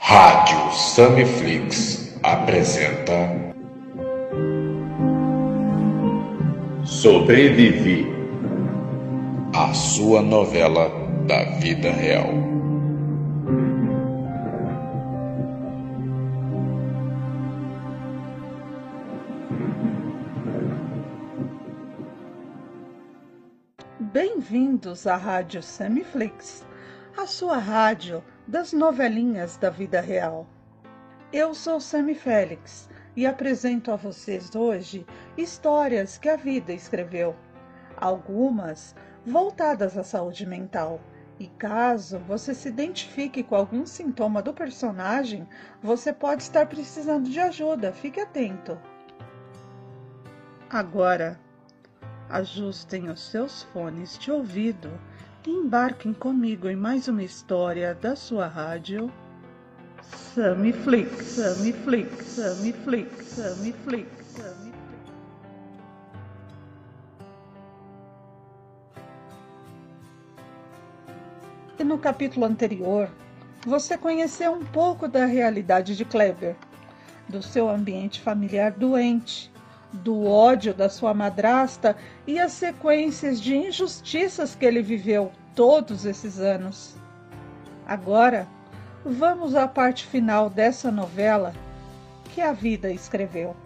Rádio Samiflix apresenta Sobrevivi a sua novela da vida real. Bem-vindos à Rádio Semiflix, a sua rádio das novelinhas da vida real. Eu sou Sami Félix e apresento a vocês hoje histórias que a vida escreveu, algumas voltadas à saúde mental. E caso você se identifique com algum sintoma do personagem, você pode estar precisando de ajuda, fique atento. Agora, ajustem os seus fones de ouvido embarquem comigo em mais uma história da sua rádio. Sammy Flix, Sammy Flix, Sammy Flix, Sammy Flix, Sammy E no capítulo anterior, você conheceu um pouco da realidade de Kleber, do seu ambiente familiar doente, do ódio da sua madrasta e as sequências de injustiças que ele viveu todos esses anos. Agora, vamos à parte final dessa novela que a vida escreveu.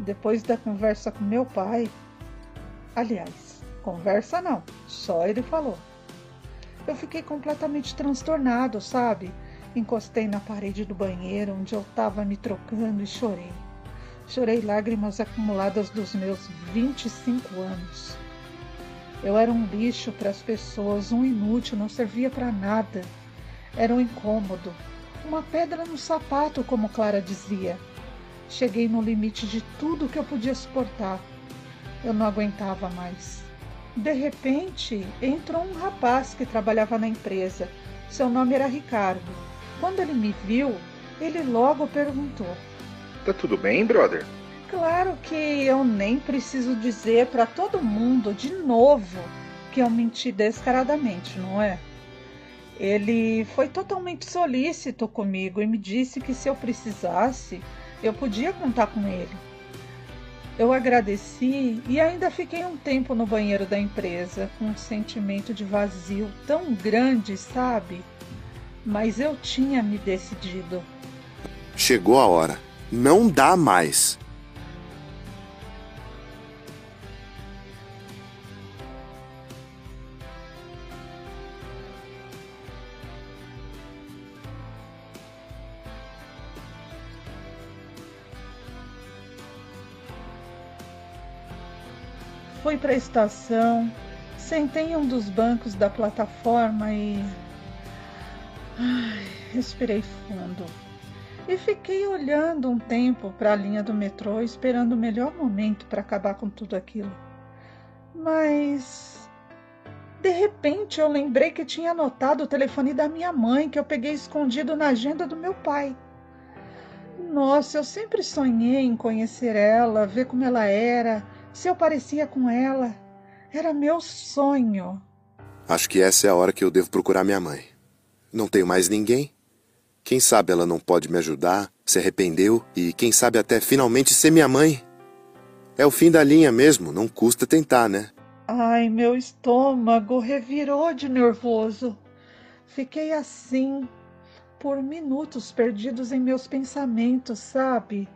Depois da conversa com meu pai, aliás, conversa não, só ele falou. Eu fiquei completamente transtornado, sabe? Encostei na parede do banheiro onde eu estava me trocando e chorei. Chorei lágrimas acumuladas dos meus 25 anos. Eu era um lixo para as pessoas, um inútil, não servia para nada. Era um incômodo, uma pedra no sapato, como Clara dizia. Cheguei no limite de tudo que eu podia suportar. Eu não aguentava mais. De repente, entrou um rapaz que trabalhava na empresa. Seu nome era Ricardo. Quando ele me viu, ele logo perguntou: Tá tudo bem, brother? Claro que eu nem preciso dizer para todo mundo de novo que eu menti descaradamente, não é? Ele foi totalmente solícito comigo e me disse que se eu precisasse, eu podia contar com ele. Eu agradeci e ainda fiquei um tempo no banheiro da empresa com um sentimento de vazio tão grande, sabe? Mas eu tinha me decidido. Chegou a hora. Não dá mais. Fui para a estação, sentei em um dos bancos da plataforma e Ai, respirei fundo e fiquei olhando um tempo para a linha do metrô, esperando o melhor momento para acabar com tudo aquilo. Mas de repente eu lembrei que tinha anotado o telefone da minha mãe que eu peguei escondido na agenda do meu pai. Nossa, eu sempre sonhei em conhecer ela, ver como ela era, se eu parecia com ela. Era meu sonho. Acho que essa é a hora que eu devo procurar minha mãe. Não tenho mais ninguém. Quem sabe ela não pode me ajudar, se arrependeu e, quem sabe, até finalmente ser minha mãe. É o fim da linha mesmo, não custa tentar, né? Ai, meu estômago revirou de nervoso. Fiquei assim, por minutos perdidos em meus pensamentos, sabe?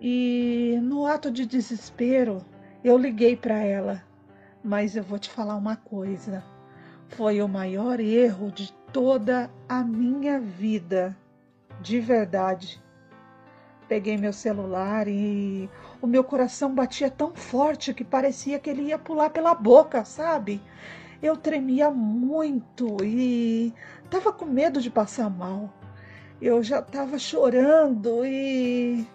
E no ato de desespero, eu liguei para ela. Mas eu vou te falar uma coisa. Foi o maior erro de toda a minha vida, de verdade. Peguei meu celular e o meu coração batia tão forte que parecia que ele ia pular pela boca, sabe? Eu tremia muito e tava com medo de passar mal. Eu já estava chorando e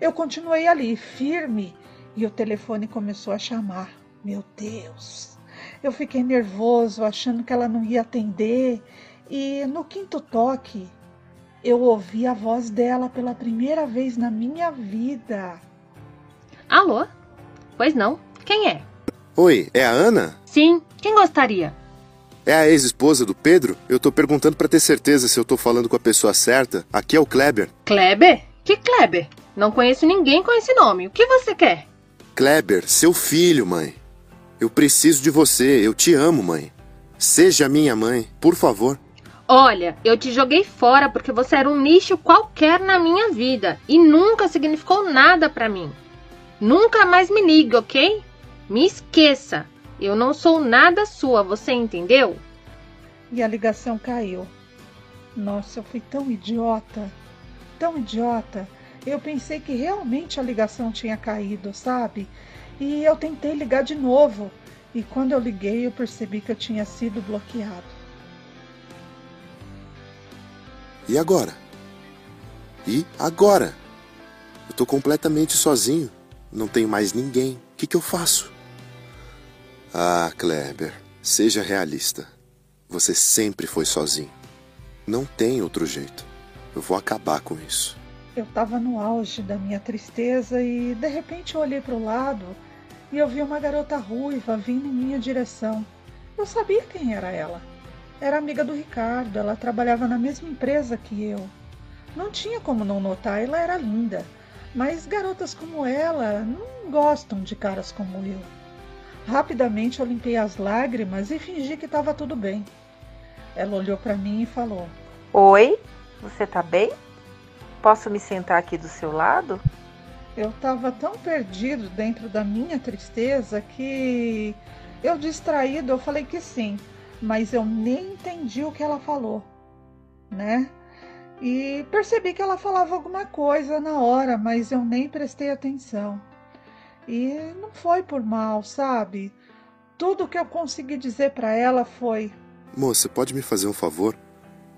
eu continuei ali, firme, e o telefone começou a chamar. Meu Deus! Eu fiquei nervoso, achando que ela não ia atender e no quinto toque, eu ouvi a voz dela pela primeira vez na minha vida. Alô? Pois não. Quem é? Oi, é a Ana? Sim. Quem gostaria? É a ex-esposa do Pedro? Eu tô perguntando para ter certeza se eu tô falando com a pessoa certa. Aqui é o Kleber. Kleber? Que Kleber? Não conheço ninguém com esse nome. O que você quer? Kleber, seu filho, mãe. Eu preciso de você. Eu te amo, mãe. Seja minha mãe, por favor. Olha, eu te joguei fora porque você era um nicho qualquer na minha vida e nunca significou nada para mim. Nunca mais me ligue, ok? Me esqueça. Eu não sou nada sua, você entendeu? E a ligação caiu. Nossa, eu fui tão idiota. Tão idiota. Eu pensei que realmente a ligação tinha caído, sabe? E eu tentei ligar de novo. E quando eu liguei, eu percebi que eu tinha sido bloqueado. E agora? E agora? Eu tô completamente sozinho. Não tenho mais ninguém. O que, que eu faço? Ah, Kleber, seja realista. Você sempre foi sozinho. Não tem outro jeito. Eu vou acabar com isso. Eu estava no auge da minha tristeza e de repente eu olhei para o lado e eu vi uma garota ruiva vindo em minha direção. Eu sabia quem era ela. Era amiga do Ricardo, ela trabalhava na mesma empresa que eu. Não tinha como não notar, ela era linda. Mas garotas como ela não gostam de caras como eu. Rapidamente eu limpei as lágrimas e fingi que estava tudo bem. Ela olhou para mim e falou: Oi, você tá bem? Posso me sentar aqui do seu lado? Eu estava tão perdido dentro da minha tristeza que eu distraído eu falei que sim, mas eu nem entendi o que ela falou, né? E percebi que ela falava alguma coisa na hora, mas eu nem prestei atenção. E não foi por mal, sabe? Tudo que eu consegui dizer para ela foi: Moça, pode me fazer um favor?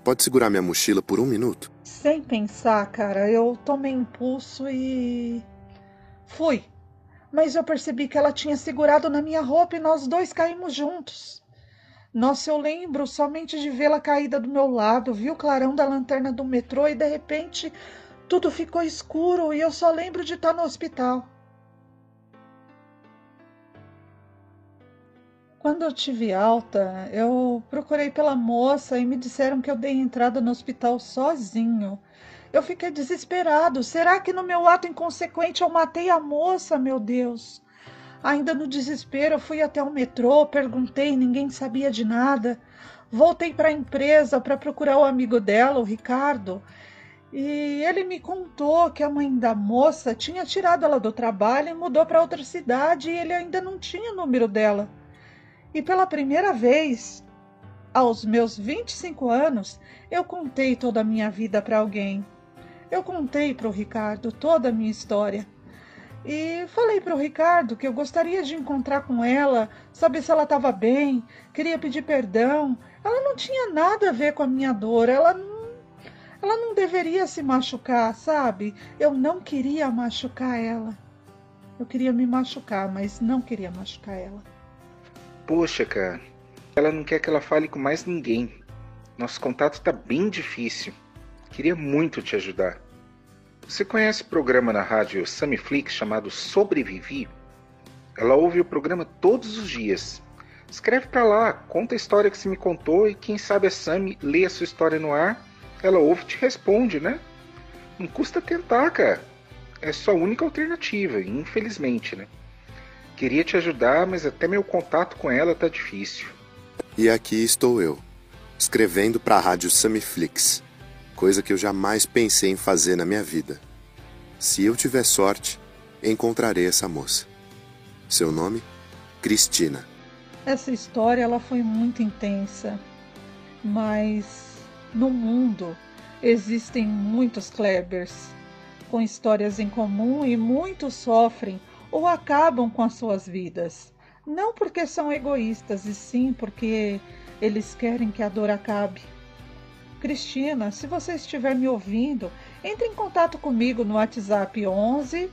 Pode segurar minha mochila por um minuto? Sem pensar, cara, eu tomei impulso e. fui. Mas eu percebi que ela tinha segurado na minha roupa e nós dois caímos juntos. Nossa, eu lembro somente de vê-la caída do meu lado, vi o clarão da lanterna do metrô e de repente tudo ficou escuro e eu só lembro de estar no hospital. Quando eu tive alta, eu procurei pela moça e me disseram que eu dei entrada no hospital sozinho. Eu fiquei desesperado. Será que no meu ato inconsequente eu matei a moça, meu Deus? Ainda no desespero, fui até o metrô, perguntei, ninguém sabia de nada. Voltei para a empresa para procurar o amigo dela, o Ricardo, e ele me contou que a mãe da moça tinha tirado ela do trabalho e mudou para outra cidade e ele ainda não tinha o número dela. E pela primeira vez, aos meus 25 anos, eu contei toda a minha vida para alguém. Eu contei para o Ricardo toda a minha história. E falei para o Ricardo que eu gostaria de encontrar com ela, saber se ela estava bem, queria pedir perdão. Ela não tinha nada a ver com a minha dor, ela não, ela não deveria se machucar, sabe? Eu não queria machucar ela. Eu queria me machucar, mas não queria machucar ela. Poxa, cara, ela não quer que ela fale com mais ninguém. Nosso contato tá bem difícil. Queria muito te ajudar. Você conhece o programa na rádio Samiflix chamado Sobrevivi? Ela ouve o programa todos os dias. Escreve para lá, conta a história que você me contou e quem sabe a Sami lê a sua história no ar, ela ouve e te responde, né? Não custa tentar, cara. É sua única alternativa, infelizmente, né? Queria te ajudar, mas até meu contato com ela tá difícil. E aqui estou eu, escrevendo para a rádio Samiflix, coisa que eu jamais pensei em fazer na minha vida. Se eu tiver sorte, encontrarei essa moça. Seu nome? Cristina. Essa história ela foi muito intensa, mas no mundo existem muitos Klebers com histórias em comum e muitos sofrem ou acabam com as suas vidas. Não porque são egoístas, e sim porque eles querem que a dor acabe. Cristina, se você estiver me ouvindo, entre em contato comigo no WhatsApp 11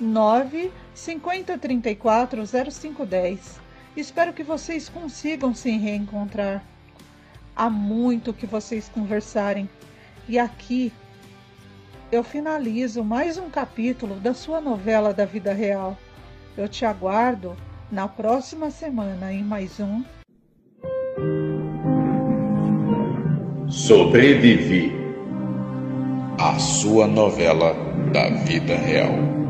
9 50 34 0510. Espero que vocês consigam se reencontrar. Há muito que vocês conversarem. E aqui eu finalizo mais um capítulo da sua novela da vida real. Eu te aguardo na próxima semana em mais um Sobrevivi. A sua novela da vida real.